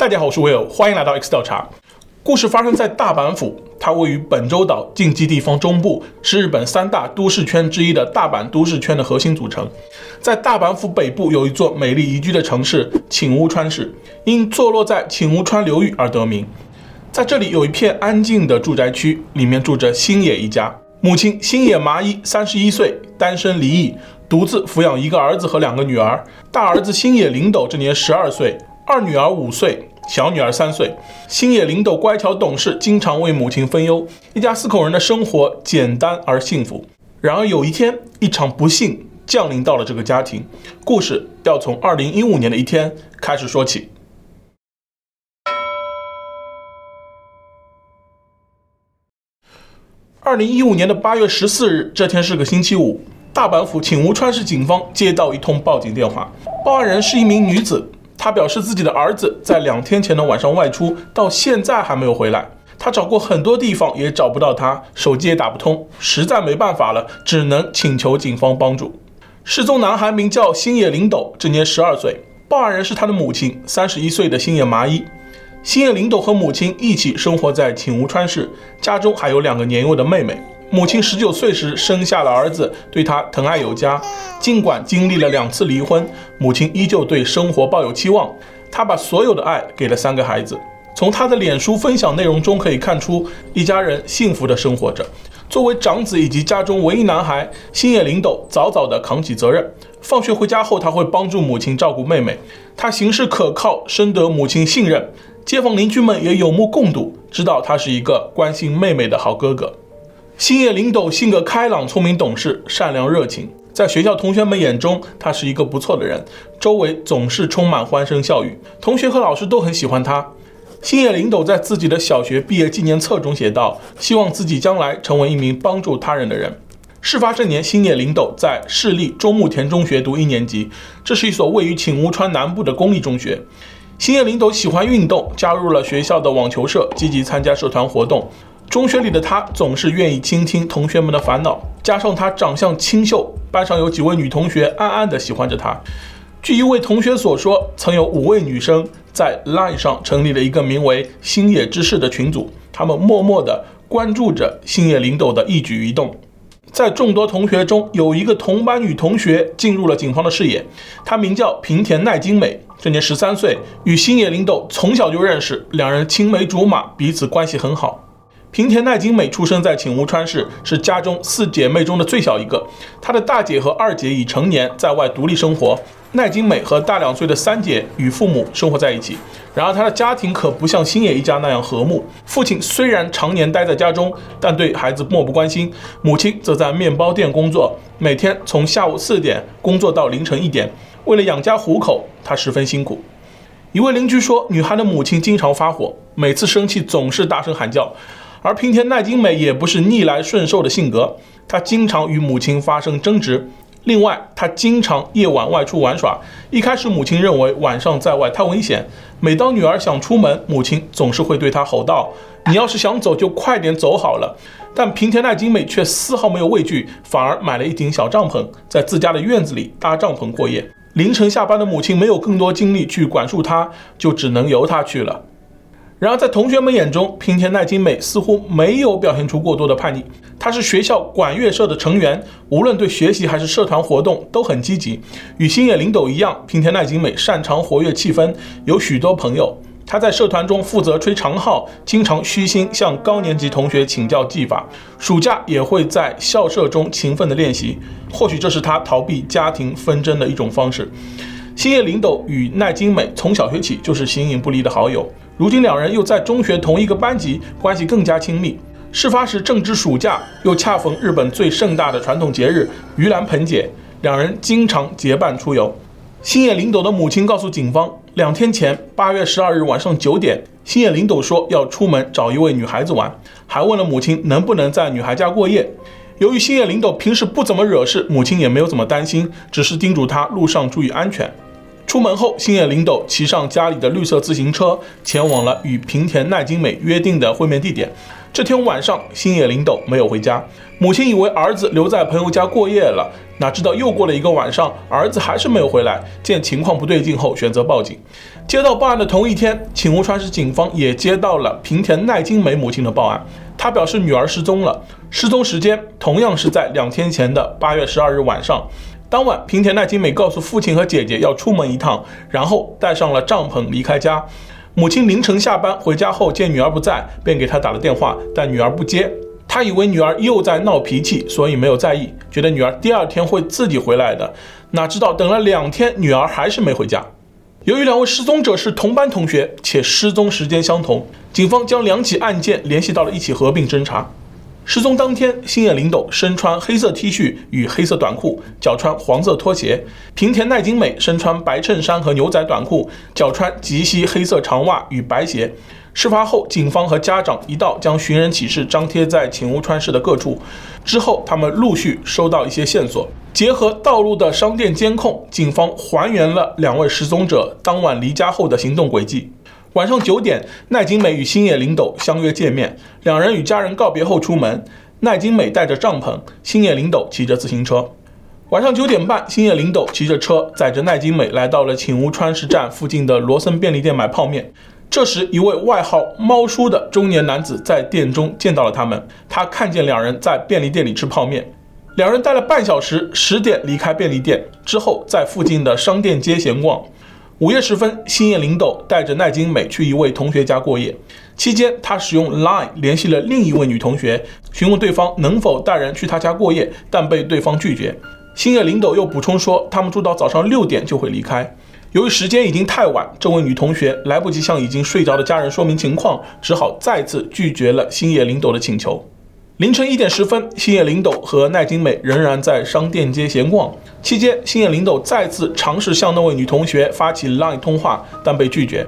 大家好，我是 Will，，欢迎来到 X 调查。故事发生在大阪府，它位于本州岛近畿地方中部，是日本三大都市圈之一的大阪都市圈的核心组成。在大阪府北部有一座美丽宜居的城市顷屋川市，因坐落在顷屋川流域而得名。在这里有一片安静的住宅区，里面住着星野一家。母亲星野麻衣三十一岁，单身离异，独自抚养一个儿子和两个女儿。大儿子星野纶斗这年十二岁。二女儿五岁，小女儿三岁。星野纶斗乖巧懂事，经常为母亲分忧。一家四口人的生活简单而幸福。然而有一天，一场不幸降临到了这个家庭。故事要从二零一五年的一天开始说起。二零一五年的八月十四日，这天是个星期五。大阪府顷屋川市警方接到一通报警电话，报案人是一名女子。他表示自己的儿子在两天前的晚上外出，到现在还没有回来。他找过很多地方也找不到他，手机也打不通，实在没办法了，只能请求警方帮助。失踪男孩名叫星野纶斗，今年十二岁。报案人是他的母亲，三十一岁的星野麻衣。星野纶斗和母亲一起生活在顷屋川市，家中还有两个年幼的妹妹。母亲十九岁时生下了儿子，对他疼爱有加。尽管经历了两次离婚，母亲依旧对生活抱有期望。她把所有的爱给了三个孩子。从她的脸书分享内容中可以看出，一家人幸福地生活着。作为长子以及家中唯一男孩，星野纶斗早早地扛起责任。放学回家后，他会帮助母亲照顾妹妹。他行事可靠，深得母亲信任。街坊邻居们也有目共睹，知道他是一个关心妹妹的好哥哥。星野纶斗性格开朗、聪明懂事、善良热情，在学校同学们眼中，他是一个不错的人，周围总是充满欢声笑语，同学和老师都很喜欢他。星野纶斗在自己的小学毕业纪念册中写道：“希望自己将来成为一名帮助他人的人。”事发这年，星野纶斗在市立中目田中学读一年级，这是一所位于请屋川南部的公立中学。星野纶斗喜欢运动，加入了学校的网球社，积极参加社团活动。中学里的他总是愿意倾听同学们的烦恼，加上他长相清秀，班上有几位女同学暗暗地喜欢着他。据一位同学所说，曾有五位女生在 LINE 上成立了一个名为“星野之士”的群组，他们默默地关注着星野纶斗的一举一动。在众多同学中，有一个同班女同学进入了警方的视野，她名叫平田奈津美，这年十三岁，与星野纶斗从小就认识，两人青梅竹马，彼此关系很好。平田奈津美出生在顷屋川市，是家中四姐妹中的最小一个。她的大姐和二姐已成年，在外独立生活。奈津美和大两岁的三姐与父母生活在一起。然而，她的家庭可不像星野一家那样和睦。父亲虽然常年待在家中，但对孩子漠不关心；母亲则在面包店工作，每天从下午四点工作到凌晨一点。为了养家糊口，她十分辛苦。一位邻居说，女孩的母亲经常发火，每次生气总是大声喊叫。而平田奈津美也不是逆来顺受的性格，她经常与母亲发生争执。另外，她经常夜晚外出玩耍。一开始，母亲认为晚上在外太危险。每当女儿想出门，母亲总是会对她吼道：“你要是想走，就快点走好了。”但平田奈津美却丝毫没有畏惧，反而买了一顶小帐篷，在自家的院子里搭帐篷过夜。凌晨下班的母亲没有更多精力去管束她，就只能由她去了。然而，在同学们眼中，平田奈津美似乎没有表现出过多的叛逆。她是学校管乐社的成员，无论对学习还是社团活动都很积极。与星野纶斗一样，平田奈津美擅长活跃气氛，有许多朋友。她在社团中负责吹长号，经常虚心向高年级同学请教技法。暑假也会在校舍中勤奋地练习。或许这是她逃避家庭纷争的一种方式。星野纶斗与奈津美从小学起就是形影不离的好友。如今两人又在中学同一个班级，关系更加亲密。事发时正值暑假，又恰逢日本最盛大的传统节日盂兰盆节，两人经常结伴出游。星野纶斗的母亲告诉警方，两天前八月十二日晚上九点，星野纶斗说要出门找一位女孩子玩，还问了母亲能不能在女孩家过夜。由于星野纶斗平时不怎么惹事，母亲也没有怎么担心，只是叮嘱他路上注意安全。出门后，星野纶斗骑上家里的绿色自行车，前往了与平田奈津美约定的会面地点。这天晚上，星野纶斗没有回家，母亲以为儿子留在朋友家过夜了，哪知道又过了一个晚上，儿子还是没有回来。见情况不对劲后，选择报警。接到报案的同一天，寝屋川市警方也接到了平田奈津美母亲的报案，她表示女儿失踪了，失踪时间同样是在两天前的八月十二日晚上。当晚，平田奈津美告诉父亲和姐姐要出门一趟，然后带上了帐篷离开家。母亲凌晨下班回家后，见女儿不在，便给她打了电话，但女儿不接。她以为女儿又在闹脾气，所以没有在意，觉得女儿第二天会自己回来的。哪知道等了两天，女儿还是没回家。由于两位失踪者是同班同学，且失踪时间相同，警方将两起案件联系到了一起合并侦查。失踪当天，星野纶斗身穿黑色 T 恤与黑色短裤，脚穿黄色拖鞋；平田奈津美身穿白衬衫和牛仔短裤，脚穿及膝黑色长袜与白鞋。事发后，警方和家长一道将寻人启事张贴在寝屋川市的各处。之后，他们陆续收到一些线索，结合道路的商店监控，警方还原了两位失踪者当晚离家后的行动轨迹。晚上九点，奈津美与星野纶斗相约见面。两人与家人告别后出门，奈津美带着帐篷，星野纶斗骑着自行车。晚上九点半，星野纶斗骑着车载着奈津美来到了请屋川市站附近的罗森便利店买泡面。这时，一位外号“猫叔”的中年男子在店中见到了他们。他看见两人在便利店里吃泡面，两人待了半小时，十点离开便利店之后，在附近的商店街闲逛。午夜时分，星野纶斗带着奈津美去一位同学家过夜。期间，他使用 Line 联系了另一位女同学，询问对方能否带人去他家过夜，但被对方拒绝。星野纶斗又补充说，他们住到早上六点就会离开。由于时间已经太晚，这位女同学来不及向已经睡着的家人说明情况，只好再次拒绝了星野纶斗的请求。凌晨一点十分，星野纶斗和奈津美仍然在商店街闲逛。期间，星野纶斗再次尝试向那位女同学发起 LINE 通话，但被拒绝。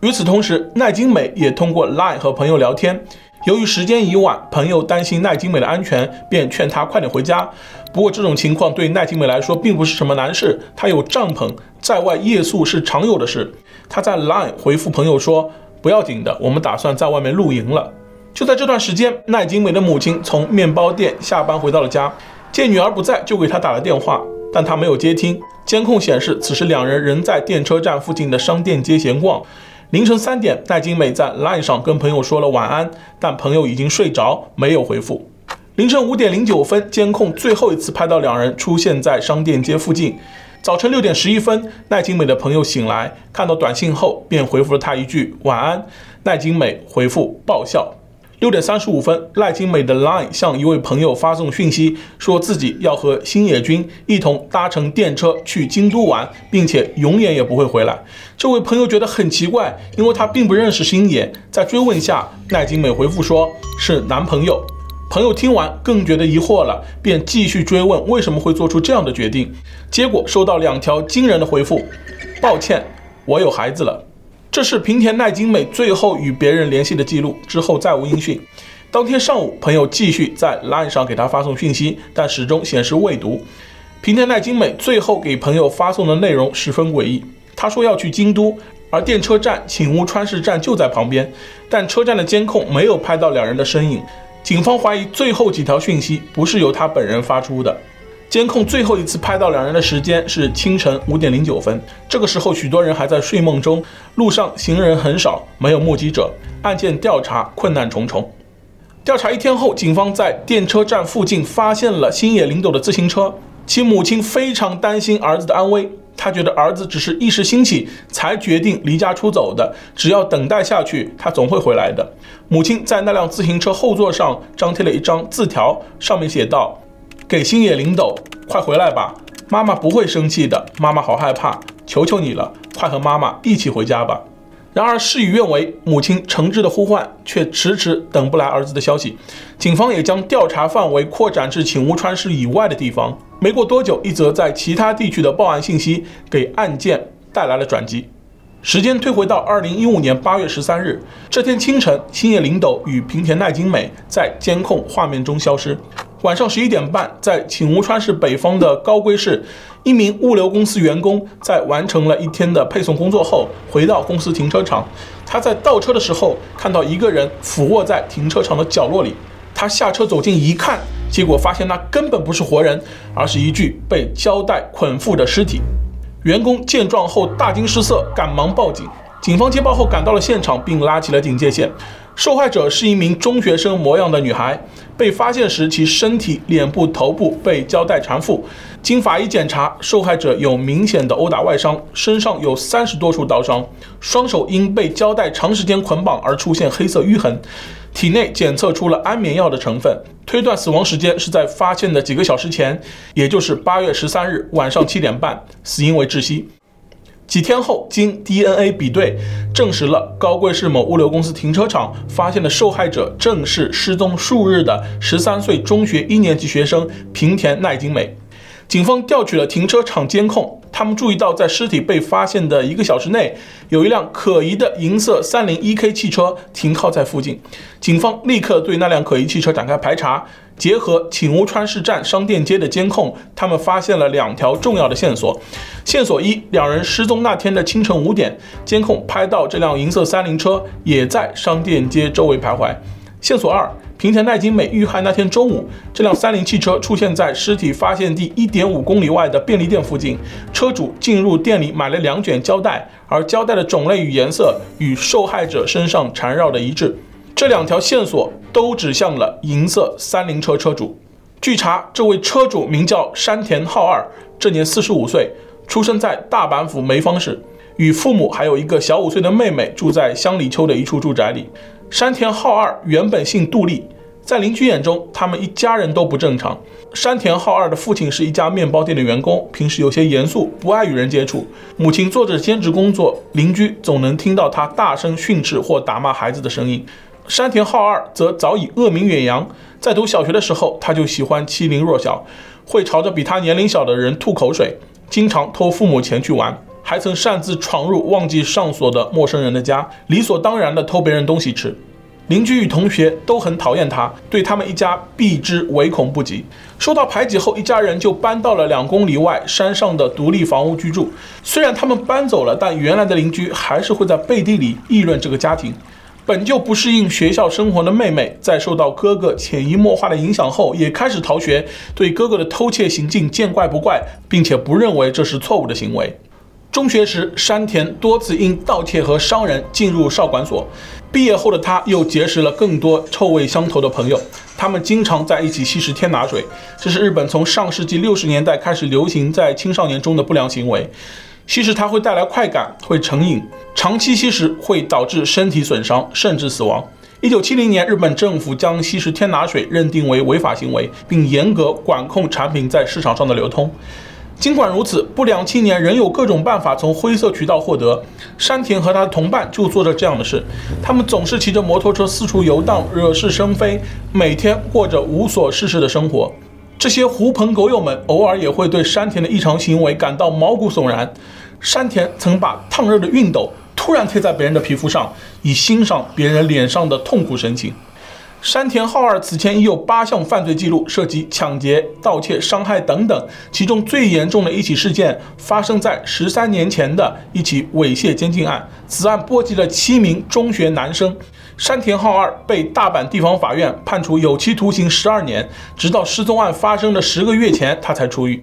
与此同时，奈津美也通过 LINE 和朋友聊天。由于时间已晚，朋友担心奈津美的安全，便劝她快点回家。不过，这种情况对奈津美来说并不是什么难事，她有帐篷，在外夜宿是常有的事。她在 LINE 回复朋友说：“不要紧的，我们打算在外面露营了。”就在这段时间，奈津美的母亲从面包店下班回到了家，见女儿不在，就给她打了电话，但她没有接听。监控显示，此时两人仍在电车站附近的商店街闲逛。凌晨三点，奈津美在 LINE 上跟朋友说了晚安，但朋友已经睡着，没有回复。凌晨五点零九分，监控最后一次拍到两人出现在商店街附近。早晨六点十一分，奈津美的朋友醒来，看到短信后便回复了她一句晚安。奈津美回复爆笑。六点三十五分，奈津美的 LINE 向一位朋友发送讯息，说自己要和星野君一同搭乘电车去京都玩，并且永远也不会回来。这位朋友觉得很奇怪，因为他并不认识星野。在追问下，奈津美回复说是男朋友。朋友听完更觉得疑惑了，便继续追问为什么会做出这样的决定。结果收到两条惊人的回复：抱歉，我有孩子了。这是平田奈津美最后与别人联系的记录，之后再无音讯。当天上午，朋友继续在 LINE 上给他发送讯息，但始终显示未读。平田奈津美最后给朋友发送的内容十分诡异，他说要去京都，而电车站寝屋川市站就在旁边，但车站的监控没有拍到两人的身影。警方怀疑最后几条讯息不是由他本人发出的。监控最后一次拍到两人的时间是清晨五点零九分，这个时候许多人还在睡梦中，路上行人很少，没有目击者，案件调查困难重重。调查一天后，警方在电车站附近发现了星野纶斗的自行车，其母亲非常担心儿子的安危，她觉得儿子只是一时兴起才决定离家出走的，只要等待下去，他总会回来的。母亲在那辆自行车后座上张贴了一张字条，上面写道。给星野纶斗，快回来吧！妈妈不会生气的，妈妈好害怕，求求你了，快和妈妈一起回家吧。然而事与愿违，母亲诚挚的呼唤却迟迟等不来儿子的消息。警方也将调查范围扩展至寝屋川市以外的地方。没过多久，一则在其他地区的报案信息给案件带来了转机。时间推回到二零一五年八月十三日，这天清晨，星野纶斗与平田奈津美在监控画面中消失。晚上十一点半，在寝屋川市北方的高龟市，一名物流公司员工在完成了一天的配送工作后，回到公司停车场。他在倒车的时候，看到一个人俯卧在停车场的角落里。他下车走近一看，结果发现那根本不是活人，而是一具被胶带捆缚的尸体。员工见状后大惊失色，赶忙报警。警方接报后赶到了现场，并拉起了警戒线。受害者是一名中学生模样的女孩，被发现时其身体、脸部、头部被胶带缠缚。经法医检查，受害者有明显的殴打外伤，身上有三十多处刀伤，双手因被胶带长时间捆绑而出现黑色淤痕。体内检测出了安眠药的成分，推断死亡时间是在发现的几个小时前，也就是八月十三日晚上七点半，死因为窒息。几天后，经 DNA 比对，证实了高贵市某物流公司停车场发现的受害者正是失踪数日的十三岁中学一年级学生平田奈津美。警方调取了停车场监控。他们注意到，在尸体被发现的一个小时内，有一辆可疑的银色三菱 1K 汽车停靠在附近。警方立刻对那辆可疑汽车展开排查，结合请屋川市站商店街的监控，他们发现了两条重要的线索。线索一：两人失踪那天的清晨五点，监控拍到这辆银色三菱车也在商店街周围徘徊。线索二。平田奈津美遇害那天中午，这辆三菱汽车出现在尸体发现地一点五公里外的便利店附近。车主进入店里买了两卷胶带，而胶带的种类与颜色与受害者身上缠绕的一致。这两条线索都指向了银色三菱车车主。据查，这位车主名叫山田浩二，这年四十五岁，出生在大阪府梅芳市，与父母还有一个小五岁的妹妹住在乡里丘的一处住宅里。山田浩二原本姓杜立，在邻居眼中，他们一家人都不正常。山田浩二的父亲是一家面包店的员工，平时有些严肃，不爱与人接触。母亲做着兼职工作，邻居总能听到他大声训斥或打骂孩子的声音。山田浩二则早已恶名远扬，在读小学的时候，他就喜欢欺凌弱小，会朝着比他年龄小的人吐口水，经常偷父母钱去玩。还曾擅自闯入忘记上锁的陌生人的家，理所当然地偷别人东西吃。邻居与同学都很讨厌他，对他们一家避之唯恐不及。受到排挤后，一家人就搬到了两公里外山上的独立房屋居住。虽然他们搬走了，但原来的邻居还是会在背地里议论这个家庭。本就不适应学校生活的妹妹，在受到哥哥潜移默化的影响后，也开始逃学，对哥哥的偷窃行径见怪不怪，并且不认为这是错误的行为。中学时，山田多次因盗窃和伤人进入少管所。毕业后的他，又结识了更多臭味相投的朋友。他们经常在一起吸食天拿水，这是日本从上世纪六十年代开始流行在青少年中的不良行为。吸食它会带来快感，会成瘾，长期吸食会导致身体损伤，甚至死亡。一九七零年，日本政府将吸食天拿水认定为违法行为，并严格管控产品在市场上的流通。尽管如此，不良青年仍有各种办法从灰色渠道获得。山田和他的同伴就做着这样的事，他们总是骑着摩托车四处游荡，惹是生非，每天过着无所事事的生活。这些狐朋狗友们偶尔也会对山田的异常行为感到毛骨悚然。山田曾把烫热的熨斗突然贴在别人的皮肤上，以欣赏别人脸上的痛苦神情。山田浩二此前已有八项犯罪记录，涉及抢劫、盗窃、伤害等等。其中最严重的一起事件发生在十三年前的一起猥亵监禁案，此案波及了七名中学男生。山田浩二被大阪地方法院判处有期徒刑十二年，直到失踪案发生的十个月前他才出狱。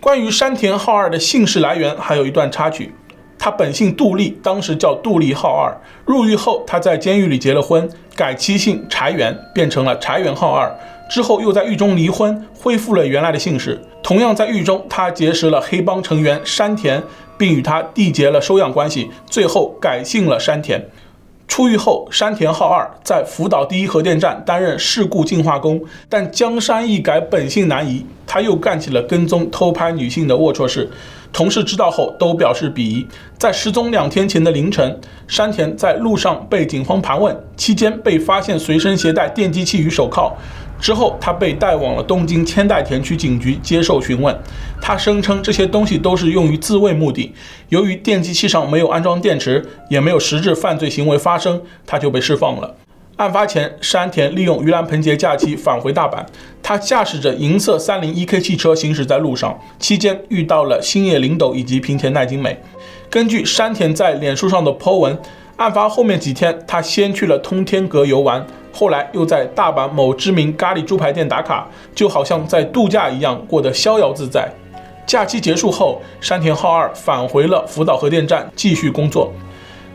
关于山田浩二的姓氏来源，还有一段插曲。他本姓杜立，当时叫杜立浩二。入狱后，他在监狱里结了婚，改妻姓柴原，变成了柴原浩二。之后又在狱中离婚，恢复了原来的姓氏。同样在狱中，他结识了黑帮成员山田，并与他缔结了收养关系，最后改姓了山田。出狱后，山田浩二在福岛第一核电站担任事故净化工，但江山易改，本性难移，他又干起了跟踪偷拍女性的龌龊事。同事知道后都表示鄙夷。在失踪两天前的凌晨，山田在路上被警方盘问，期间被发现随身携带电击器与手铐。之后，他被带往了东京千代田区警局接受询问。他声称这些东西都是用于自卫目的。由于电击器上没有安装电池，也没有实质犯罪行为发生，他就被释放了。案发前，山田利用盂兰盆节假期返回大阪。他驾驶着银色三菱 1K 汽车行驶在路上，期间遇到了星野纶斗以及平田奈津美。根据山田在脸书上的 po 文，案发后面几天，他先去了通天阁游玩，后来又在大阪某知名咖喱猪排店打卡，就好像在度假一样，过得逍遥自在。假期结束后，山田浩二返回了福岛核电站继续工作。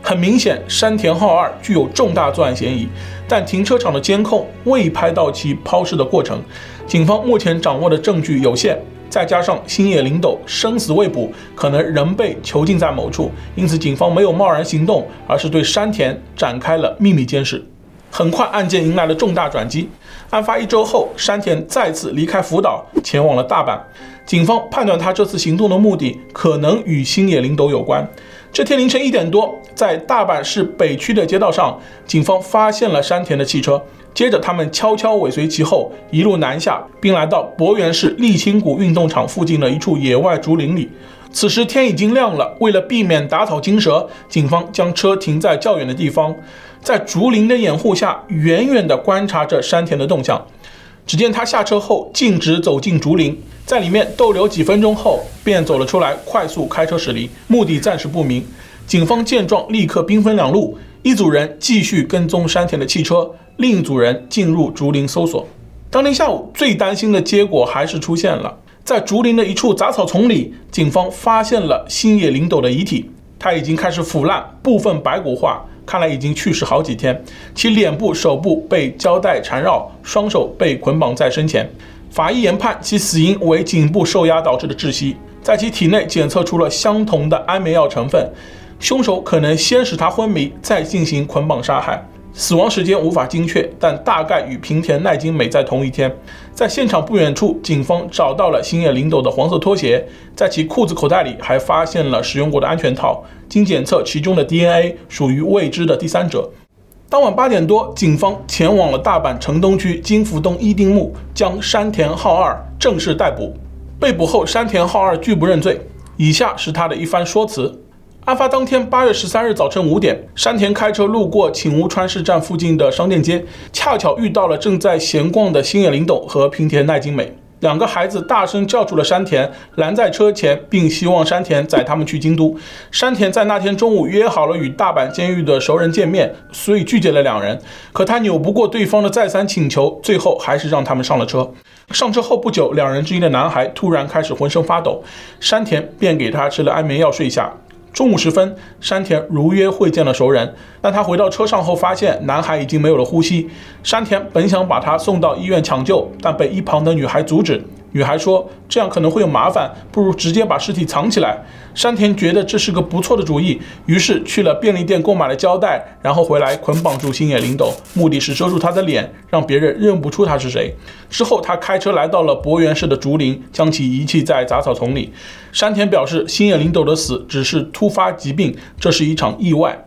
很明显，山田浩二具有重大作案嫌疑，但停车场的监控未拍到其抛尸的过程。警方目前掌握的证据有限，再加上星野纶斗生死未卜，可能仍被囚禁在某处，因此警方没有贸然行动，而是对山田展开了秘密监视。很快，案件迎来了重大转机。案发一周后，山田再次离开福岛，前往了大阪。警方判断他这次行动的目的可能与星野纶斗有关。这天凌晨一点多，在大阪市北区的街道上，警方发现了山田的汽车。接着，他们悄悄尾随其后，一路南下，并来到柏原市立青谷运动场附近的一处野外竹林里。此时天已经亮了，为了避免打草惊蛇，警方将车停在较远的地方，在竹林的掩护下，远远地观察着山田的动向。只见他下车后，径直走进竹林，在里面逗留几分钟后，便走了出来，快速开车驶离，目的暂时不明。警方见状，立刻兵分两路，一组人继续跟踪山田的汽车。另一组人进入竹林搜索。当天下午，最担心的结果还是出现了。在竹林的一处杂草丛里，警方发现了星野纶斗的遗体。他已经开始腐烂，部分白骨化，看来已经去世好几天。其脸部、手部被胶带缠绕，双手被捆绑在身前。法医研判其死因为颈部受压导致的窒息。在其体内检测出了相同的安眠药成分。凶手可能先使他昏迷，再进行捆绑杀害。死亡时间无法精确，但大概与平田奈津美在同一天。在现场不远处，警方找到了星野纶斗的黄色拖鞋，在其裤子口袋里还发现了使用过的安全套。经检测，其中的 DNA 属于未知的第三者。当晚八点多，警方前往了大阪城东区金福东一丁目，将山田浩二正式逮捕。被捕后，山田浩二拒不认罪。以下是他的一番说辞。案发当天，八月十三日早晨五点，山田开车路过顷屋川市站附近的商店街，恰巧遇到了正在闲逛的星野纶斗和平田奈津美两个孩子，大声叫住了山田，拦在车前，并希望山田载他们去京都。山田在那天中午约好了与大阪监狱的熟人见面，所以拒绝了两人。可他扭不过对方的再三请求，最后还是让他们上了车。上车后不久，两人之一的男孩突然开始浑身发抖，山田便给他吃了安眠药睡下。中午时分，山田如约会见了熟人，但他回到车上后发现男孩已经没有了呼吸。山田本想把他送到医院抢救，但被一旁的女孩阻止。女孩说：“这样可能会有麻烦，不如直接把尸体藏起来。”山田觉得这是个不错的主意，于是去了便利店购买了胶带，然后回来捆绑住星野纶斗，目的是遮住他的脸，让别人认不出他是谁。之后，他开车来到了博原市的竹林，将其遗弃在杂草丛里。山田表示，星野纶斗的死只是突发疾病，这是一场意外。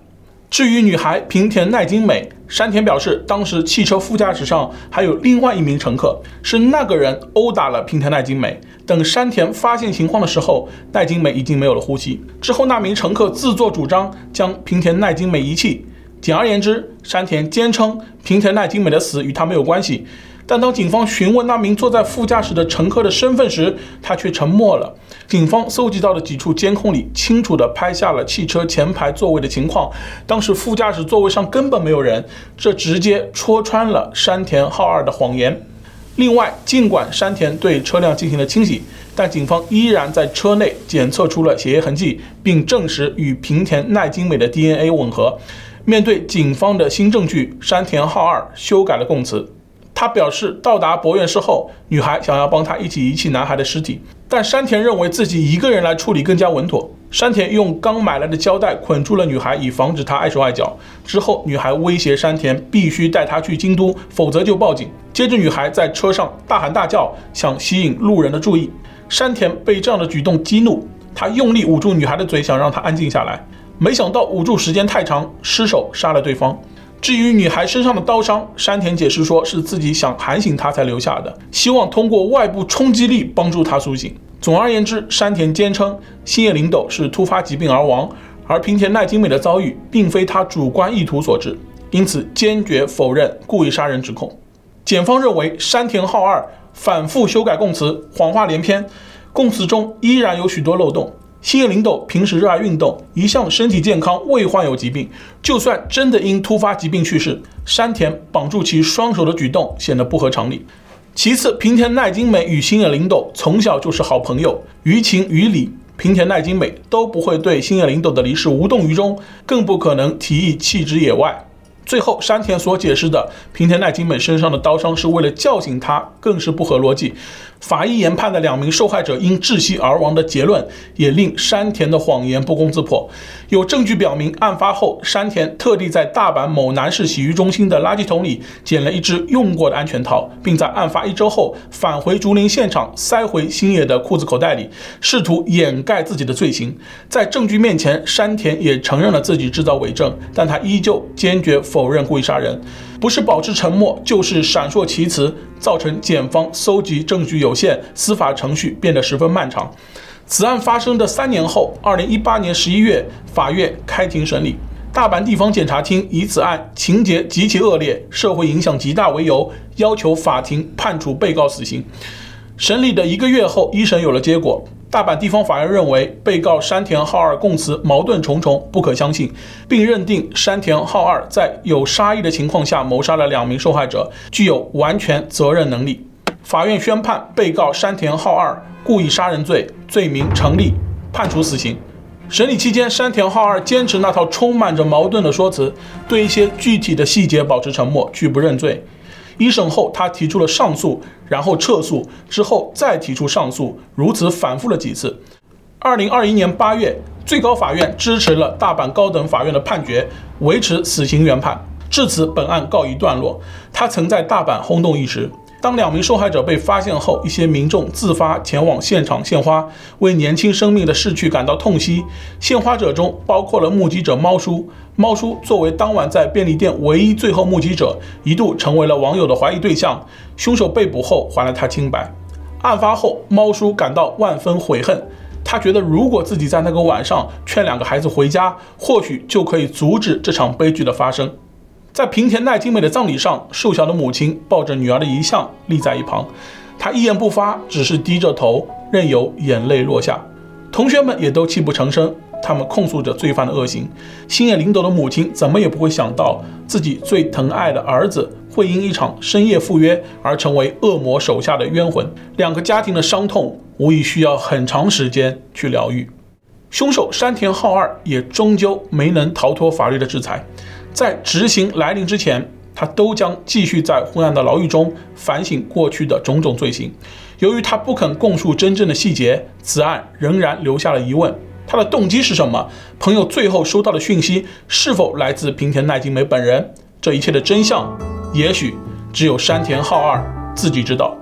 至于女孩平田奈津美，山田表示，当时汽车副驾驶上还有另外一名乘客，是那个人殴打了平田奈津美。等山田发现情况的时候，奈津美已经没有了呼吸。之后，那名乘客自作主张将平田奈津美遗弃。简而言之，山田坚称平田奈津美的死与他没有关系。但当警方询问那名坐在副驾驶的乘客的身份时，他却沉默了。警方搜集到的几处监控里，清楚地拍下了汽车前排座位的情况。当时副驾驶座位上根本没有人，这直接戳穿了山田浩二的谎言。另外，尽管山田对车辆进行了清洗，但警方依然在车内检测出了血液痕迹，并证实与平田奈津美的 DNA 吻合。面对警方的新证据，山田浩二修改了供词。他表示，到达柏原市后，女孩想要帮他一起遗弃男孩的尸体，但山田认为自己一个人来处理更加稳妥。山田用刚买来的胶带捆住了女孩，以防止她碍手碍脚。之后，女孩威胁山田必须带她去京都，否则就报警。接着，女孩在车上大喊大叫，想吸引路人的注意。山田被这样的举动激怒，他用力捂住女孩的嘴，想让她安静下来。没想到捂住时间太长，失手杀了对方。至于女孩身上的刀伤，山田解释说是自己想喊醒她才留下的，希望通过外部冲击力帮助她苏醒。总而言之，山田坚称星野纶斗是突发疾病而亡，而平田奈津美的遭遇并非他主观意图所致，因此坚决否认故意杀人指控。检方认为山田浩二反复修改供词，谎话连篇，供词中依然有许多漏洞。星野纶斗平时热爱运动，一向身体健康，未患有疾病。就算真的因突发疾病去世，山田绑住其双手的举动显得不合常理。其次，平田奈津美与星野纶斗从小就是好朋友，于情于理，平田奈津美都不会对星野纶斗的离世无动于衷，更不可能提议弃之野外。最后，山田所解释的平田奈津美身上的刀伤是为了叫醒他，更是不合逻辑。法医研判的两名受害者因窒息而亡的结论，也令山田的谎言不攻自破。有证据表明，案发后山田特地在大阪某男士洗浴中心的垃圾桶里捡了一只用过的安全套，并在案发一周后返回竹林现场，塞回星野的裤子口袋里，试图掩盖自己的罪行。在证据面前，山田也承认了自己制造伪证，但他依旧坚决否认故意杀人，不是保持沉默，就是闪烁其词，造成检方搜集证据有限，司法程序变得十分漫长。此案发生的三年后，二零一八年十一月，法院开庭审理。大阪地方检察厅以此案情节极其恶劣、社会影响极大为由，要求法庭判处被告死刑。审理的一个月后，一审有了结果。大阪地方法院认为，被告山田浩二供词矛盾重重，不可相信，并认定山田浩二在有杀意的情况下谋杀了两名受害者，具有完全责任能力。法院宣判被告山田浩二故意杀人罪罪名成立，判处死刑。审理期间，山田浩二坚持那套充满着矛盾的说辞，对一些具体的细节保持沉默，拒不认罪。一审后，他提出了上诉，然后撤诉，之后再提出上诉，如此反复了几次。二零二一年八月，最高法院支持了大阪高等法院的判决，维持死刑原判。至此，本案告一段落。他曾在大阪轰动一时。当两名受害者被发现后，一些民众自发前往现场献花，为年轻生命的逝去感到痛惜。献花者中包括了目击者猫叔。猫叔作为当晚在便利店唯一最后目击者，一度成为了网友的怀疑对象。凶手被捕后还了他清白。案发后，猫叔感到万分悔恨。他觉得，如果自己在那个晚上劝两个孩子回家，或许就可以阻止这场悲剧的发生。在平田奈津美的葬礼上，瘦小的母亲抱着女儿的遗像立在一旁，她一言不发，只是低着头，任由眼泪落下。同学们也都泣不成声，他们控诉着罪犯的恶行。星野纶斗的母亲怎么也不会想到，自己最疼爱的儿子会因一场深夜赴约而成为恶魔手下的冤魂。两个家庭的伤痛，无疑需要很长时间去疗愈。凶手山田浩二也终究没能逃脱法律的制裁。在执行来临之前，他都将继续在昏暗的牢狱中反省过去的种种罪行。由于他不肯供述真正的细节，此案仍然留下了疑问：他的动机是什么？朋友最后收到的讯息是否来自平田奈津美本人？这一切的真相，也许只有山田浩二自己知道。